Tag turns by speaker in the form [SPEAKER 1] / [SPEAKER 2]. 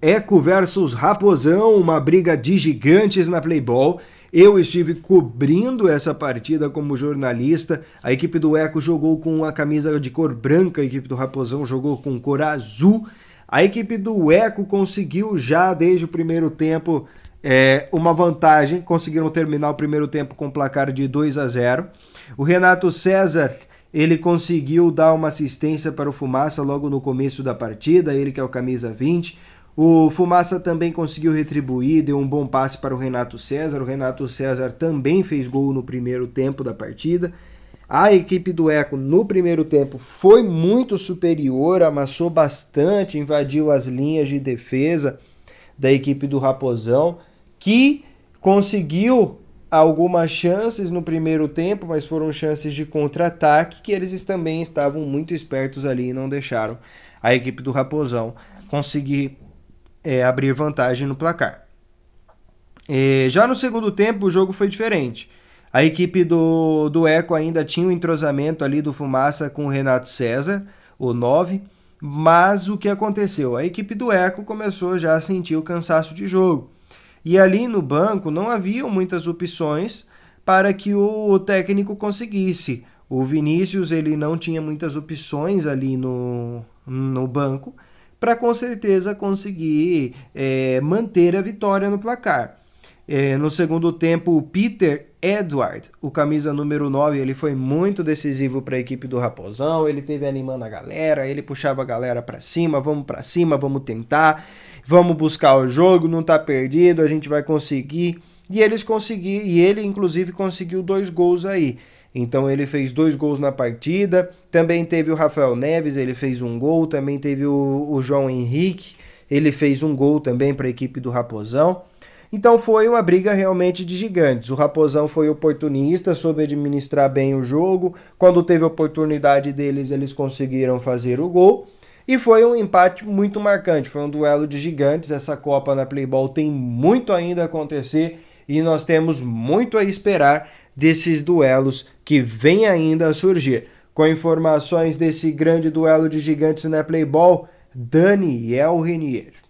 [SPEAKER 1] Eco versus Raposão, uma briga de gigantes na Playball. Eu estive cobrindo essa partida como jornalista. A equipe do Eco jogou com a camisa de cor branca, a equipe do Raposão jogou com cor azul. A equipe do Eco conseguiu já desde o primeiro tempo é, uma vantagem, conseguiram terminar o primeiro tempo com placar de 2 a 0. O Renato César ele conseguiu dar uma assistência para o Fumaça logo no começo da partida, ele que é o camisa 20. O Fumaça também conseguiu retribuir, deu um bom passe para o Renato César. O Renato César também fez gol no primeiro tempo da partida. A equipe do Eco no primeiro tempo foi muito superior, amassou bastante, invadiu as linhas de defesa da equipe do Raposão, que conseguiu algumas chances no primeiro tempo, mas foram chances de contra-ataque que eles também estavam muito espertos ali e não deixaram a equipe do Raposão conseguir é, abrir vantagem no placar. E já no segundo tempo o jogo foi diferente. A equipe do, do Eco ainda tinha o um entrosamento ali do Fumaça com o Renato César, o 9, mas o que aconteceu? A equipe do Eco começou já a sentir o cansaço de jogo. E ali no banco não haviam muitas opções para que o técnico conseguisse. O Vinícius ele não tinha muitas opções ali no, no banco para com certeza conseguir é, manter a vitória no placar. É, no segundo tempo, o Peter Edward, o camisa número 9, ele foi muito decisivo para a equipe do Raposão. Ele teve animando a galera, ele puxava a galera para cima, vamos para cima, vamos tentar, vamos buscar o jogo, não tá perdido, a gente vai conseguir. E eles conseguiram, e ele inclusive conseguiu dois gols aí. Então ele fez dois gols na partida. Também teve o Rafael Neves, ele fez um gol. Também teve o, o João Henrique, ele fez um gol também para a equipe do Raposão. Então foi uma briga realmente de gigantes. O Raposão foi oportunista, soube administrar bem o jogo. Quando teve oportunidade deles, eles conseguiram fazer o gol. E foi um empate muito marcante, foi um duelo de gigantes. Essa Copa na Playball tem muito ainda a acontecer e nós temos muito a esperar desses duelos que vem ainda a surgir. Com informações desse grande duelo de gigantes na Playball, Daniel Renier.